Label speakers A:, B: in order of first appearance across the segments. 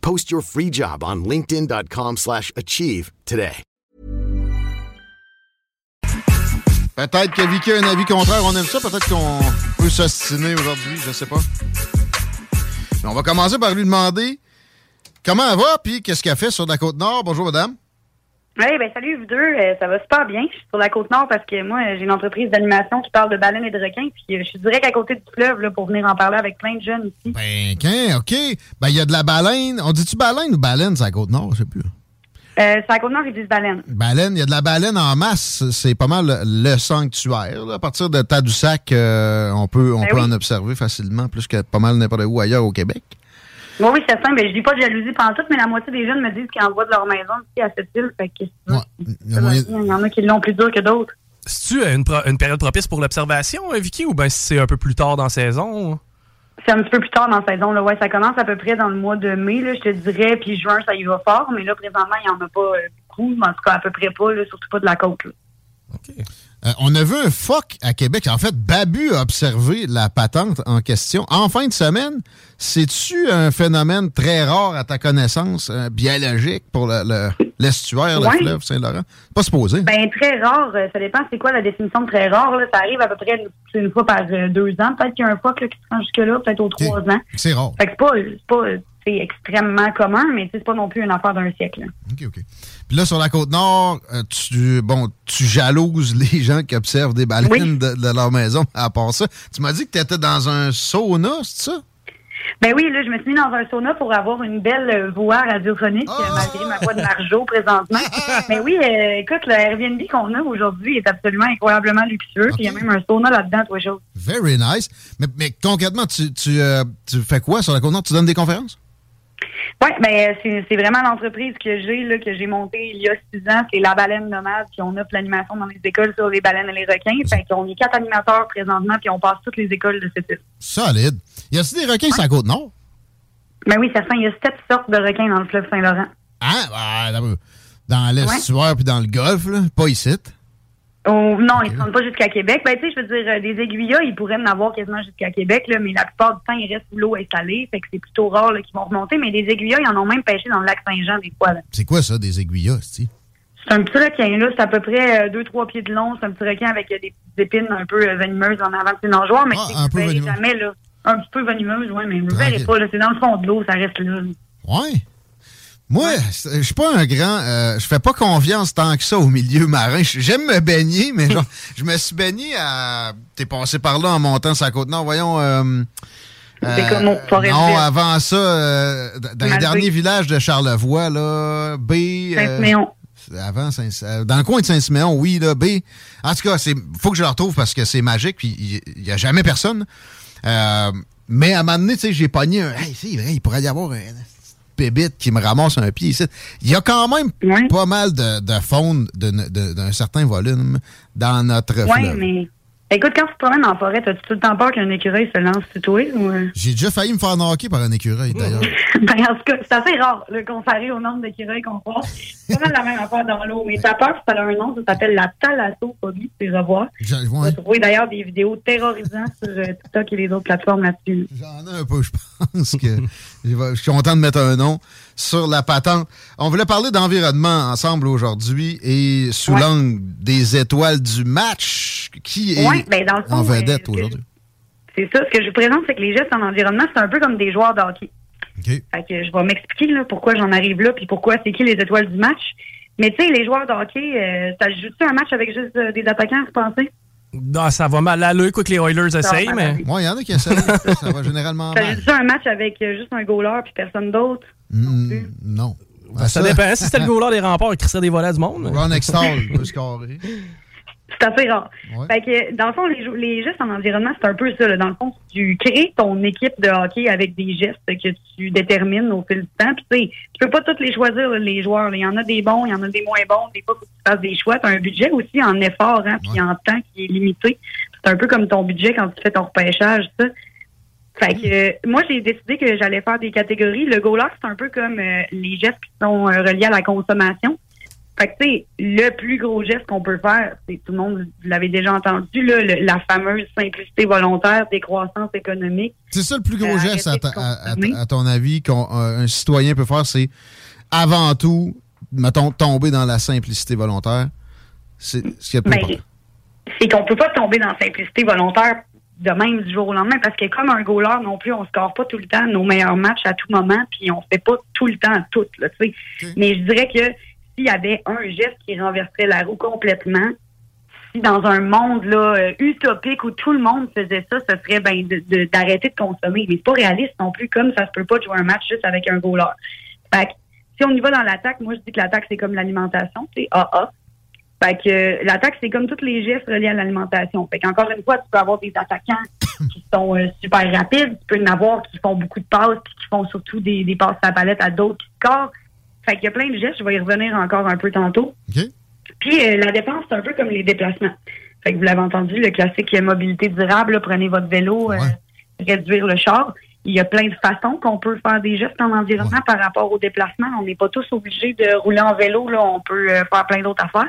A: Post your free job on linkedin.com/achieve slash achieve today.
B: Peut-être que Vicky a un avis contraire, on aime ça. Peut-être qu'on peut s'ostiner aujourd'hui, je sais pas. Mais on va commencer par lui demander comment elle va, puis qu'est-ce qu'elle fait sur la Côte-Nord. Bonjour, madame.
C: Oui, ben salut vous deux, Euh, ça va super bien. Je suis sur la côte nord parce que moi j'ai une entreprise d'animation qui parle de baleines et de requins, puis euh, je suis direct à côté du fleuve là, pour venir en parler avec plein de jeunes ici.
B: Ben, qu'un, OK. Ben, il y a de la baleine. On dit-tu baleine ou baleine, c'est la Côte-Nord? Je sais plus.
C: Euh, c'est à la côte nord, ils disent baleine.
B: Baleine, il y a de la baleine en masse. C'est pas mal le, le sanctuaire. là. À partir de Tadoussac, euh, on peut, on
C: Ben
B: peut
C: oui.
B: en observer facilement, plus que pas mal n'importe où ailleurs au Québec.
C: Oui, oui, c'est simple. Ben, je dis pas de jalousie pendant tout, mais la moitié des jeunes me disent qu'ils envoient de leur maison ici à cette île. Fait que,
B: Il y a moyen-
C: il y en a qui l'ont plus dur que d'autres.
D: C'est-tu une, pro- une période propice pour l'observation, euh, Vicky, ou bien c'est un peu plus tard dans la saison?
C: C'est un petit peu plus tard dans la saison. Là. Ouais, ça commence à peu près dans le mois de mai, là, je te dirais, puis juin, ça y va fort, mais là, présentement, il n'y en a pas euh, beaucoup, mais en tout cas, à peu près pas, là, surtout pas de la côte. Là.
B: Euh, on a vu un phoque à Québec. En fait, Babu a observé la patente en question en fin de semaine. C'est-tu un phénomène très rare à ta connaissance, euh, biologique pour le- le- l'estuaire, le,
C: Ouais.
B: fleuve Saint-Laurent? Pas supposé.
C: Ben, très rare, euh, ça dépend c'est quoi la définition de très rare. Là. Ça arrive à peu près une, une fois par deux ans. Peut-être qu'il y a un phoque là, qui se rend jusque-là, peut-être aux trois ans.
B: C'est rare.
C: Fait que c'est pas, extrêmement commun, mais c'est pas non plus une affaire d'un siècle. là.
B: OK, OK. Puis là, sur la Côte-Nord, euh, tu, bon, tu jalouses les gens qui observent des baleines de, de leur maison. À part ça, tu m'as dit que tu étais dans un sauna, c'est ça?
C: Ben oui, là, je me suis mis dans un sauna pour avoir une belle voix radiophonique, euh, malgré ma voix de Marjo présentement. Mais oui, euh, écoute, le Airbnb qu'on a aujourd'hui est absolument incroyablement luxueux. Puis il y a même un sauna là-dedans, toi, chose.
B: Very nice. Mais, mais concrètement, tu, tu, euh, tu fais quoi sur la Côte-Nord? Tu donnes des conférences?
C: Oui, ben c'est vraiment l'entreprise que j'ai là que j'ai montée il y a six ans, c'est la baleine nomade, puis on offre l'animation dans les écoles sur les baleines et les requins. Fait qu'on est quatre animateurs présentement, puis on passe toutes les écoles de cette île.
B: Solide. Y a-t-il des requins sur la Côte-Nord?
C: Ben oui, certain, il y a sept sortes de requins dans le fleuve Saint-Laurent.
B: Ah, d'abord, dans l'estuaire puis dans le golfe, là. Pas ici.
C: Oh, non, ils ne rendent pas jusqu'à Québec. Ben, tu sais, je veux dire, euh, des aiguillas, ils pourraient en avoir quasiment jusqu'à Québec, là, mais la plupart du temps, ils restent où l'eau est salée. Fait que c'est plutôt rare qu'ils vont remonter. Mais des aiguillas, ils en ont même pêché dans le lac Saint-Jean des fois.
B: C'est quoi ça, des aiguillas, c'ti?
C: C'est un petit requin, là. C'est à peu près 2-3 pieds de long. C'est un petit requin avec euh, des petites épines un peu euh, venimeuses en avant de ses nageoires. Mais
B: Ah,
C: tu
B: venimeux.
C: jamais, là. Un petit peu venimeuse, oui, mais vous ne verrez pas, là. C'est dans le fond de l'eau, ça reste là.
B: Ouais. Moi, je suis pas un grand. euh, je fais pas confiance tant que ça au milieu marin. J'aime me baigner, mais genre, je me suis baigné à. T'es passé par là en montant sa côte nord. Voyons. euh,
C: C'est comme Forest
B: Non, avant ça, euh, dans les derniers villages de Charlevoix, là, B. euh,
C: Saint-Siméon.
B: avant Saint euh, dans le coin de Saint-Siméon, oui, là, B. En tout cas, c'est faut que je le retrouve parce que c'est magique, puis il n'y a jamais personne. Euh, mais à un moment donné, tu sais, j'ai pogné un. Hey, c'est vrai, il pourrait y avoir un qui me ramasse un pied ici. Il y a quand même pas mal de, de faune d'un certain volume dans notre
C: Oui,
B: fleuve.
C: mais. Écoute, quand tu te promènes en forêt, as-tu tout le temps peur qu'un écoureil se lance sur toi? Ou... euh?
B: J'ai déjà failli me faire knocker par un écureuil, d'ailleurs.
C: ben, en tout cas, c'est assez rare, là, comparé au nombre d'écureuils qu'on croise. C'est pas mal la même affaire dans l'eau. Mais ta peur, ça a un nom, ça s'appelle la thalassophobie, tu peux revoir.
B: J'ai-
C: Tu
B: ouais.
C: vas trouver d'ailleurs des vidéos terrorisantes sur euh, TikTok et les autres plateformes là-dessus.
B: J'en ai un peu, je pense que je suis content de mettre un nom sur la patente. On voulait parler d'environnement ensemble aujourd'hui et sous
C: Ouais.
B: l'angle des étoiles du match. Qui est
C: Ouais, ben, dans le fond,
B: en vedette
C: euh,
B: aujourd'hui?
C: C'est ça, ce que je vous présente, c'est que les gestes en environnement, c'est un peu comme des joueurs de hockey.
B: OK.
C: Fait que je vais m'expliquer là, pourquoi j'en arrive là, puis pourquoi c'est qui les étoiles du match. Mais tu sais, les joueurs de hockey, euh, ça joue-tu un match avec juste euh, des attaquants, vous pensez?
D: Non, ça va mal aller, quoi que les Oilers essayent, mais.
B: Moi, il y en a qui essaient. ça va généralement
C: Ça
B: mal.
C: joue-tu un match avec euh, juste un goaler puis personne d'autre?
B: Mm, non.
D: Ben, ça dépend. Si c'était le goaler des remparts qui serait des volets du monde. mais-
B: Ron Extall peut scorer.
C: C'est assez rare.
B: Ouais.
C: Fait que, dans le fond, les, gestes en environnement, c'est un peu ça. là. Dans le fond, tu crées ton équipe de hockey avec des gestes que tu détermines au fil du temps. Puis, tu sais, tu peux pas tous les choisir, là, les joueurs. là. Il y en a des bons, il y en a des moins bons. Des fois, faut que tu fasses des choix. Tu as un budget aussi en effort, hein, puis
B: Ouais.
C: en temps qui est limité. C'est un peu comme ton budget quand tu fais ton repêchage, ça. Fait que, moi, j'ai décidé que j'allais faire des catégories. Le goaler, c'est un peu comme euh, les gestes qui sont euh, reliés à la consommation. Fait que, tu sais, le plus gros geste qu'on peut faire, c'est tout le monde, vous l'avez déjà entendu, là, le- la fameuse simplicité volontaire, décroissance économique.
B: C'est ça le plus gros
C: Euh,
B: geste, à,
C: de
B: à- à-
C: consommer.
B: à ton avis, qu'un citoyen peut faire, c'est avant tout, mettons, tomber dans la simplicité volontaire. C'est ce qui est le plus
C: Ben, c'est qu'on peut pas tomber dans la simplicité volontaire de même du jour au lendemain, parce que comme un goaler non plus, on score pas tout le temps nos meilleurs matchs à tout moment, puis on fait pas tout le temps tout, là, tu sais. Mais je dirais que s'il y avait un geste qui renverserait la roue complètement, si dans un monde là euh, utopique où tout le monde faisait ça, ce serait ben de- de- d'arrêter de, consommer. Mais c'est pas réaliste non plus, comme ça se peut pas de jouer un match juste avec un goaler. Fait que, si on y va dans l'attaque, moi je dis que l'attaque c'est comme l'alimentation, c'est AA. Fait que euh, l'attaque, c'est comme tous les gestes reliés à l'alimentation. Fait qu'encore une fois, tu peux avoir des attaquants qui sont euh, super rapides, tu peux en avoir qui font beaucoup de passes, puis qui font surtout des, des passes à la palette à d'autres qui scorent. Fait qu'il y a plein de gestes, je vais y revenir encore un peu tantôt. Puis euh, la dépense, c'est un peu comme les déplacements. Fait que vous l'avez entendu, le classique euh, mobilité durable, là, prenez votre vélo, euh, réduire le char. Il y a plein de façons qu'on peut faire des gestes en environnement
B: Ouais.
C: par rapport au déplacement. On n'est pas tous obligés de rouler en vélo, là, on peut faire plein d'autres affaires.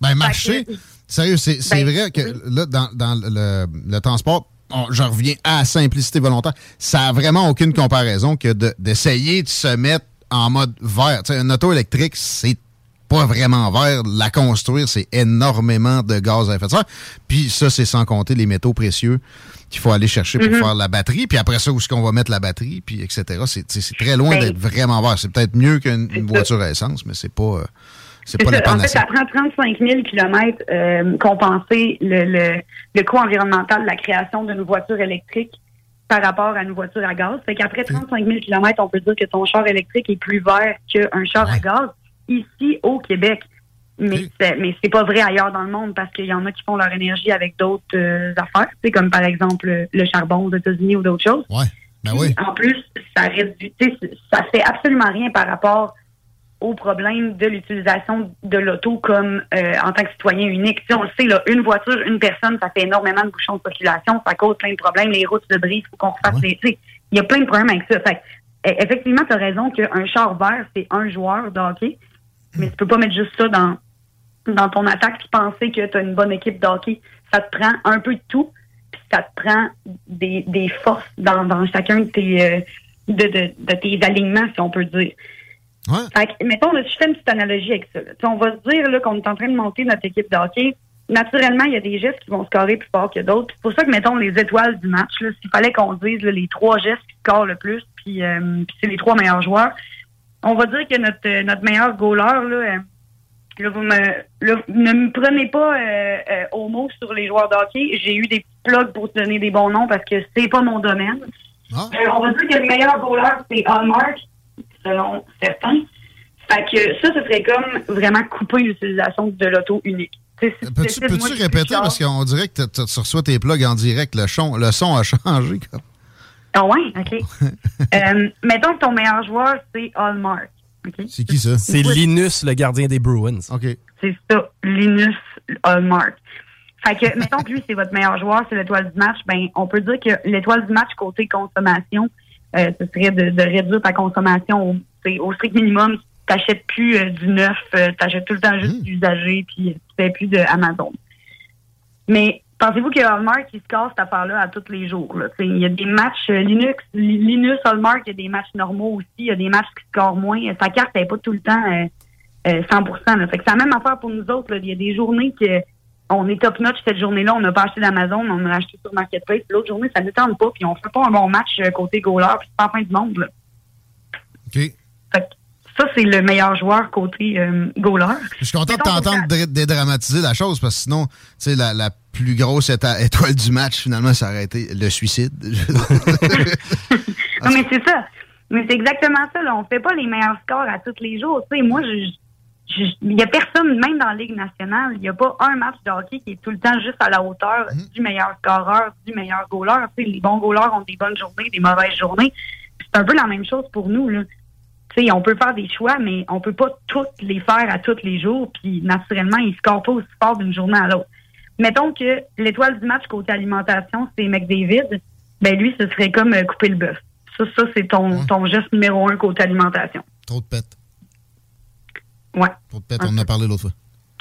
B: Ben, marcher,
C: que-
B: sérieux, c'est c'est
C: Ben,
B: vrai que là, dans, dans le, le transport, on- je reviens à la simplicité volontaire. Ça a vraiment aucune comparaison que de- d'essayer de, se mettre en mode vert. Tu sais, une auto électrique, c'est pas vraiment vert. La construire, c'est énormément de gaz à effet de serre. Puis ça, c'est sans compter les métaux précieux qu'il faut aller chercher pour faire la batterie. Puis après ça, où est-ce qu'on va mettre la batterie, puis etc. C'est très loin
C: Ben,
B: d'être vraiment vert. C'est peut-être mieux qu'une voiture à essence, mais c'est pas, euh, c'est la.
C: En fait, ça prend 35 000 km euh, compenser le, le, le coût environnemental de la création d'une voiture électrique par rapport à une voiture à gaz. Fait qu'après 35 000 km, on peut dire que ton char électrique est plus vert qu'un char à gaz ici au Québec. Mais c'est mais c'est pas vrai ailleurs dans le monde parce qu'il y en a qui font leur énergie avec d'autres euh, affaires, comme par exemple le, le charbon aux États-Unis ou d'autres choses.
B: Ouais. Ben oui.
C: En plus, ça réduit, ça fait absolument rien par rapport au problème de l'utilisation de l'auto comme euh, en tant que citoyen unique. Tu sais, on le sait, là, une voiture, une personne, ça fait énormément de bouchons de population, ça cause plein de problèmes, les routes se brisent, il faut qu'on refasse
B: Ouais?
C: les. tu sais, Il y a plein de problèmes avec ça. Fait que, eh, effectivement, tu as raison qu'un char vert, c'est un joueur de hockey, mais tu peux pas mettre juste ça dans, dans ton attaque puis penser que tu as une bonne équipe de hockey. Ça te prend un peu de tout, puis ça te prend des, des forces dans, dans chacun de tes, euh, de, de, de tes alignements, si on peut dire.
B: Ouais.
C: Fait que, mettons, là, je fais une petite analogie avec ça. là. On va se dire qu'on est en train de monter notre équipe de hockey. Naturellement, il y a des gestes qui vont scorer plus fort que d'autres. C'est pour ça que, mettons, les étoiles du match, s'il fallait qu'on dise là, les trois gestes qui scorent le plus, puis, euh, puis c'est les trois meilleurs joueurs, on va dire que notre, euh, notre meilleur goaler, là, euh, là, vous me, là, ne me prenez pas euh, euh, au mot sur les joueurs de hockey. J'ai eu des plugs pour te donner des bons noms parce que c'est pas mon domaine. Ah. Euh, on va dire que le meilleur bowler, c'est Hallmark, selon certains. Fait que ça, ce serait comme vraiment couper l'utilisation de l'auto unique.
B: Peux-tu répéter, parce qu'on dirait que tu reçois tes plugs en direct, le son, le son a changé.
C: Ah ouais, OK. euh, mettons que ton meilleur joueur, c'est Hallmark.
B: C'est qui ça?
D: C'est Linus, le gardien des Bruins.
B: OK.
C: C'est ça, Linus Hallmark. Fait que, mettons que lui, c'est votre meilleur joueur, c'est l'étoile du match, ben, on peut dire que l'étoile du match côté consommation, euh, ce serait de, réduire ta consommation au, au strict minimum. Tu n'achètes plus euh, du neuf, euh, tu achètes tout le temps juste mmh. du usagé, puis tu fais plus de Amazon. Mais pensez-vous que Hallmark, il se casse cette affaire-là à tous les jours? Il y a des matchs Linux, Linux, Hallmark, il y a des matchs normaux aussi, il y a des matchs qui scorent moins. Sa carte n'est pas tout le temps 100 Fait que c'est la même affaire pour nous autres. Il y a des journées que on est top notch cette journée-là, on n'a pas acheté d'Amazon, on a acheté sur Marketplace. L'autre journée, ça ne tente pas, puis on fait pas un bon match euh, côté goaler, puis c'est pas la fin du monde. Là.
B: OK.
C: ça, c'est le meilleur joueur côté euh, goaler.
B: Je suis content de t'entendre dédramatiser la chose, parce que sinon, tu sais, la, la, plus grosse étoile du match, finalement, ça aurait été le suicide.
C: non, mais c'est ça. Mais c'est exactement ça. Là. On fait pas les meilleurs scores à tous les jours. Sais, moi, je il n'y a personne, même dans la Ligue nationale, il n'y a pas un match de hockey qui est tout le temps juste à la hauteur mhm. du meilleur scoreur, du meilleur goaler. les bons goalers ont des bonnes journées, des mauvaises journées. C'est un peu la même chose pour nous. Là. on peut faire des choix, mais on peut pas toutes les faire à tous les jours. Puis naturellement, ils ne scorent pas aussi fort d'une journée à l'autre. Mettons que l'étoile du match côté alimentation, c'est McDavid. Ben lui, ce serait comme euh, couper le bœuf. Ça, ça c'est ton, ton geste numéro un côté alimentation.
B: Trop de pète.
C: Ouais.
B: Peut-être, on en a parlé l'autre fois.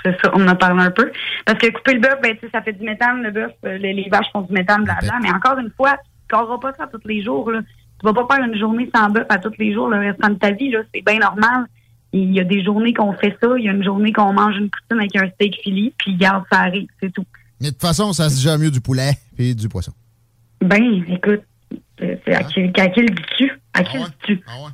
C: C'est ça, on en a parlé un peu. Parce que couper le bœuf, ben, ça fait du méthane, le bœuf, euh, les, vaches font du méthane, blablabla. Mais encore une fois, tu ne pas ça tous les jours. Là. Tu vas pas faire une journée sans bœuf à tous les jours le restant de ta vie. C'est bien normal. Il y a des journées qu'on fait ça, il y a une journée qu'on mange une poutine avec un steak fili, puis garde, ça arrive, c'est tout.
B: Mais de toute façon, ça se digère mieux du poulet et du poisson.
C: Ben, écoute, c'est à, qui, à qui le dis-tu? À qui ah le dis-tu? Ah ouais?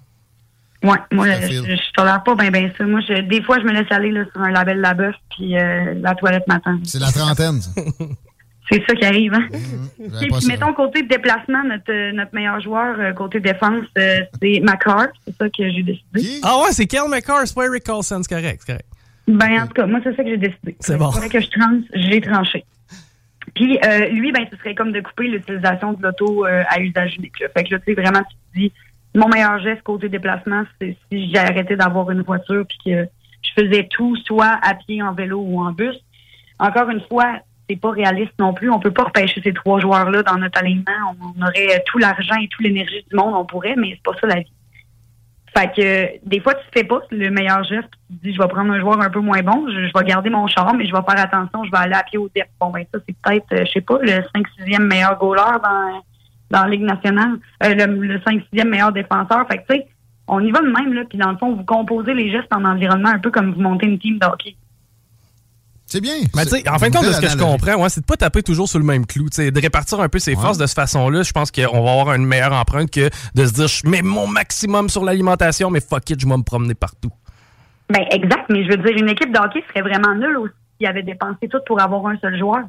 C: Ouais, moi, je, je, tolère pas bien ben ça. Moi, je, des fois, je me laisse aller là, sur un label la bœuf puis euh, la toilette matin.
B: C'est la trentaine, ça.
C: C'est ça qui arrive, hein? Mmh, puis, mettons, côté déplacement, notre, notre meilleur joueur, euh, côté défense, euh, c'est McCarr. C'est ça que j'ai décidé.
D: Ah ouais, c'est Kel McCarr, c'est pas Eric Carlson, c'est correct, c'est correct.
C: Ben, en tout cas, moi, c'est ça que j'ai décidé.
D: C'est bon.
C: que je tranche, j'ai tranché. Puis, lui, ben, ce serait comme de couper l'utilisation de l'auto à usage unique. Fait que là, tu sais, vraiment, tu te dis, mon meilleur geste côté déplacement, c'est si j'ai arrêté d'avoir une voiture puis que je faisais tout, soit à pied, en vélo ou en bus. Encore une fois, c'est pas réaliste non plus. On peut pas repêcher ces trois joueurs-là dans notre alignement. On aurait tout l'argent et toute l'énergie du monde, on pourrait, mais c'est pas ça la vie. Fait que des fois, tu fais pas le meilleur geste. Tu te dis, je vais prendre un joueur un peu moins bon, je, vais garder mon charme, mais je vais faire attention, je vais aller à pied au depth. Bon, ben ça, c'est peut-être, euh, je sais pas, le 5-6e meilleur goaler dans dans la Ligue nationale, euh, le, 5-6e meilleur défenseur. Fait que, tu sais, on y va de même, là, puis dans le fond, vous composez les gestes en environnement un peu comme vous montez une team d'hockey.
B: C'est bien.
D: Mais tu en fin de compte, de ce que je comprends, ouais, c'est de pas taper toujours sur le même clou. de répartir un peu ses forces de cette façon-là. Je pense qu'on va avoir une meilleure empreinte que de se dire je mets mon maximum sur l'alimentation, mais fuck it, je vais me promener partout.
C: Ben exact, mais je veux dire, une équipe d'hockey serait vraiment nulle aussi s'il avait dépensé tout pour avoir un seul joueur.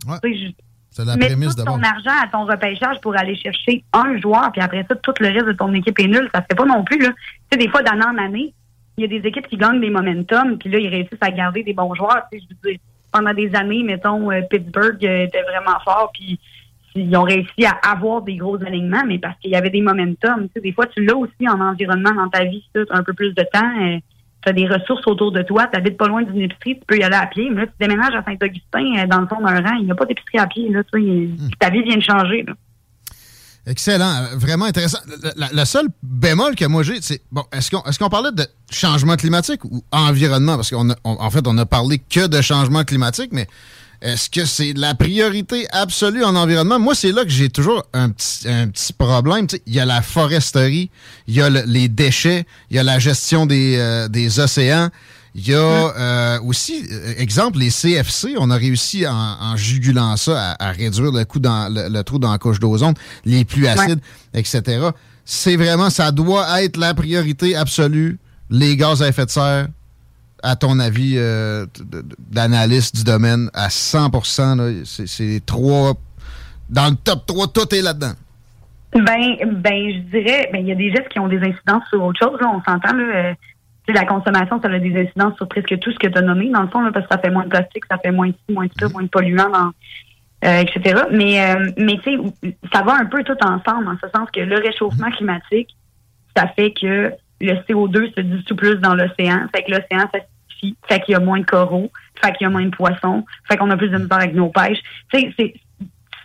B: C'est la prémisse
C: tout ton argent à ton repêchage pour aller chercher un joueur, puis après ça, tout le reste de ton équipe est nul. Ça se fait pas non plus. Là. Tu sais, des fois, d'année en année, il y a des équipes qui gagnent des momentum, puis là, ils réussissent à garder des bons joueurs. Tu sais, je veux dire, pendant des années, mettons, euh, Pittsburgh euh, était vraiment fort, puis ils ont réussi à avoir des gros alignements, mais parce qu'il y avait des momentum. Tu sais, des fois, tu l'as aussi en environnement dans ta vie, tu un peu plus de temps. Tu as des ressources autour de toi, tu habites pas loin d'une épicerie, tu peux y aller à pied. Mais là, tu déménages à Saint-Augustin, euh, dans le fond d'un rang, il n'y a pas d'épicerie à pied. Là, tu hmm. Ta vie vient de changer.
B: Excellent, euh, vraiment intéressant. Le, seul bémol que moi j'ai, c'est bon, est-ce qu'on est-ce qu'on parlait de changement climatique ou environnement? Parce qu'en en fait, on a parlé que de changement climatique, mais est-ce que c'est la priorité absolue en environnement? Moi, c'est là que j'ai toujours un petit, un petit problème. Il y a la foresterie, il y a les déchets, il y a la gestion des, euh, des océans. Il y a euh, aussi, euh, exemple, les CFC, on a réussi en, jugulant ça à, réduire le, coup dans, le, trou dans la couche d'ozone, les pluies acides, etc. C'est vraiment, ça doit être la priorité absolue, les gaz à effet de serre, à ton avis, euh, d'analyste du domaine à 100% C'est trois. Dans le top 3, tout est là-dedans.
C: Ben, ben, je dirais, ben, il y a des gestes qui ont des incidences sur autre chose. Là, on s'entend. Là, euh, la consommation, ça a des incidences sur presque tout ce que tu as nommé, dans le fond, là, parce que ça fait moins de plastique, ça fait moins de ci, moins de ça, moins de polluants, dans, euh, etc. Mais, euh, mais tu sais, ça va un peu tout ensemble, en ce sens que le réchauffement climatique, ça fait que le CO2 se dissout plus dans l'océan, fait que l'océan fait qu'il y a moins de coraux, fait qu'il y a moins de poissons, fait qu'on a plus de misère avec nos pêches. Tu sais,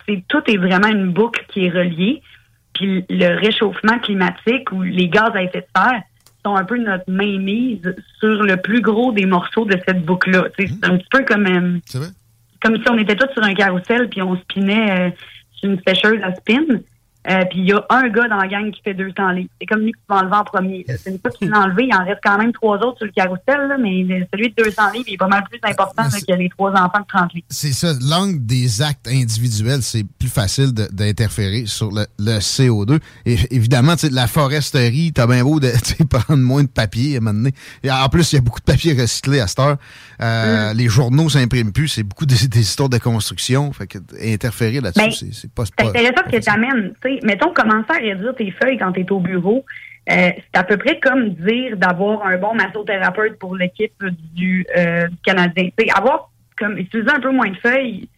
C: c'est, tout est vraiment une boucle qui est reliée. Puis le réchauffement climatique ou les gaz à effet de serre, sont un peu notre mainmise sur le plus gros des morceaux de cette boucle-là. C'est un petit peu comme euh, comme si on était tous sur un carrousel puis on spinait euh, sur une sécheuse à spin. Euh, puis il y a un gars dans la gang qui fait 200 livres. C'est comme lui qui va enlever en premier. C'est une fois qu'il l'a enlevé, il en reste quand même trois autres sur le carrousel, mais celui de 200 livres il est pas mal plus important que les trois enfants de 30 livres.
B: C'est ça. L'angle des actes individuels, c'est plus facile d'interférer sur le, CO2. Et évidemment, la foresterie, t'as bien beau de prendre moins de papier à un moment donné. Et en plus, il y a beaucoup de papier recyclé à cette heure. Euh, mm. Les journaux s'impriment plus. C'est beaucoup des, histoires de construction. Fait que interférer là-dessus, ben, c'est pas...
C: C'est intéressant que tu amènes mettons, commencer à réduire tes feuilles quand tu es au bureau, euh, c'est à peu près comme dire d'avoir un bon massothérapeute pour l'équipe du, euh, Canadien. avoir comme utiliser un peu moins de feuilles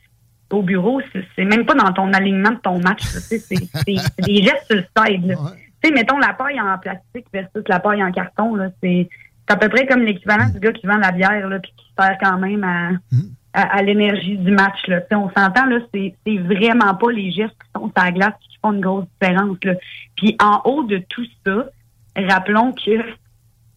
C: au bureau, c'est même pas dans ton alignement de ton match. C'est des gestes sur le side. Mettons la paille en plastique versus la paille en carton. C'est à peu près comme l'équivalent du gars qui vend la bière là, puis qui sert quand même à. Mm à, l'énergie du match. Là. on s'entend, là, c'est, c'est vraiment pas les gestes qui sont sur la glace qui font une grosse différence. Là. Puis en haut de tout ça, rappelons que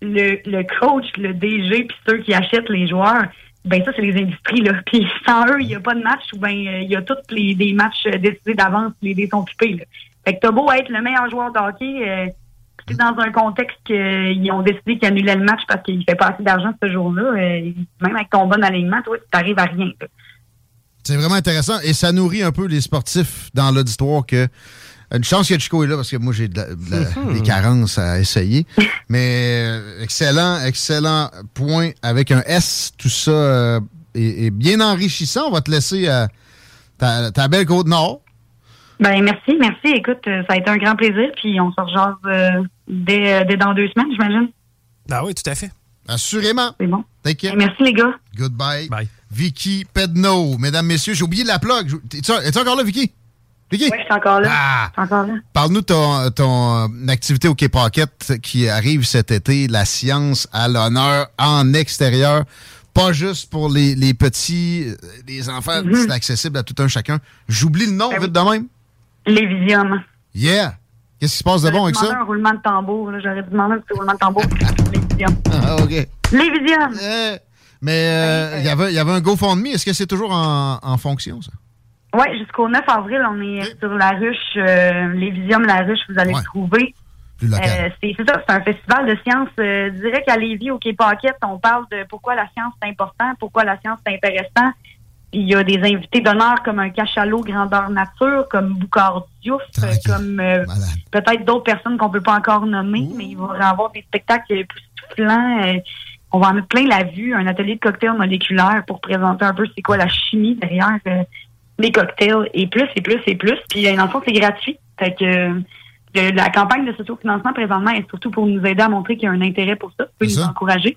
C: le, le coach, le DG, puis ceux qui achètent les joueurs, ben ça, c'est les industries. Là. Puis sans eux, il n'y a pas de match ou ben il y a tous les des matchs décidés d'avance, les dés sont occupés. Là. Fait que t'as beau être le meilleur joueur de hockey, euh, dans un contexte qu'ils ont décidé qu'ils annulaient le match parce qu'il fait pas assez d'argent ce jour-là, euh, même avec ton bon alignement, toi, tu n'arrives à rien.
B: C'est vraiment intéressant et ça nourrit un peu les sportifs dans l'auditoire que une chance que Chico est là parce que moi j'ai mhm. des carences à essayer. Mais euh, excellent, excellent point avec un S. Tout ça euh, est, bien enrichissant. On va te laisser ta, ta, belle côte nord.
C: Ben merci, merci. Écoute, ça a été un grand plaisir. Puis on se rejase dès, dès dans deux semaines, j'imagine.
D: Ah oui, tout à fait.
B: Assurément.
C: C'est bon. Merci, les gars.
B: Goodbye. Bye. Vicky Pedno. Mesdames, messieurs, j'ai oublié de la plug. Es-tu encore là, Vicky?
C: Vicky? Oui, je suis encore là. Ah. encore là.
B: Parle-nous de ton, ton euh, activité au K-Pocket qui arrive cet été, la science à l'honneur en extérieur. Pas juste pour les, les petits, euh, les enfants, mm-hmm. c'est accessible à tout un chacun. J'oublie le nom, ben vite de même.
C: Lévision.
B: Yeah. Qu'est-ce qui se passe de bon avec ça?
C: un roulement de tambour. J'aurais dû demander un petit roulement de tambour. Les
B: Ah, OK.
C: Les visions. Eh,
B: mais euh, il y avait, y avait un GoFundMe. Est-ce que c'est toujours en, en, fonction, ça?
C: Oui, jusqu'au 9 avril, on est sur la ruche, euh, les Visions la ruche, vous allez le trouver. Euh, c'est ça, c'est un festival de sciences. Euh, dirais qu'à Lévis, au Quai Paquette, on parle de pourquoi la science est important, pourquoi la science est intéressant il y a des invités d'honneur comme un cachalot grandeur nature, comme Boucard Diouf, comme euh, peut-être d'autres personnes qu'on peut pas encore nommer, mais il va y avoir des spectacles plus soufflants. Euh, on va en mettre plein la vue, un atelier de cocktail moléculaire pour présenter un peu c'est quoi la chimie derrière euh, les cocktails, et plus, et plus, et plus. Puis, dans le fond, c'est gratuit. Fait que la campagne de sociofinancement présentement est surtout pour nous aider à montrer qu'il y a un intérêt pour ça, pour nous encourager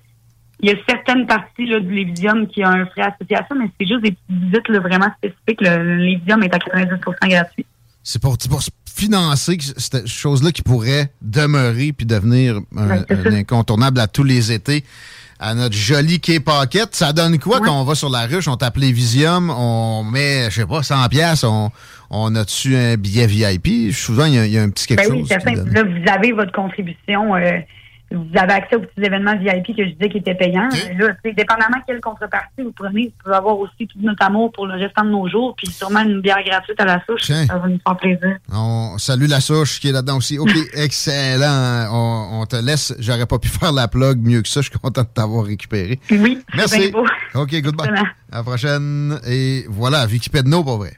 C: il y a certaines parties là, du Lévisium qui ont un frais associé à ça, mais c'est juste des petites visites là, vraiment spécifiques. Le Lévisium est à 90% gratuit.
B: C'est pour, pour, financer cette chose-là qui pourrait demeurer puis devenir un, incontournable à tous les étés à notre joli quai Pocket. Ça donne quoi quand on va sur la ruche, on tape Lévisium, on met, je sais pas, 100 pièces, on, on a-tu un billet VIP? Souvent, il y, a un petit quelque ben chose. Oui,
C: certain. Là, vous avez votre contribution. Euh, vous avez accès aux petits événements VIP que je disais qui étaient payants. Là, dépendamment quelle contrepartie vous prenez, vous pouvez avoir aussi tout notre amour pour le restant de nos jours, puis sûrement une bière gratuite à la souche. Ça va nous faire plaisir.
B: On salue la souche qui est là-dedans aussi. OK, excellent. On, te laisse. J'aurais pas pu faire la plug mieux que ça. Je suis content de t'avoir récupéré.
C: Oui,
B: merci. OK, goodbye. À la prochaine. Et voilà, Vicky Pedno, pour vrai.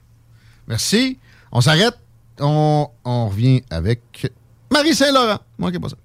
B: Merci. On s'arrête. On, on revient avec Marie Saint-Laurent. Manquez pas ça.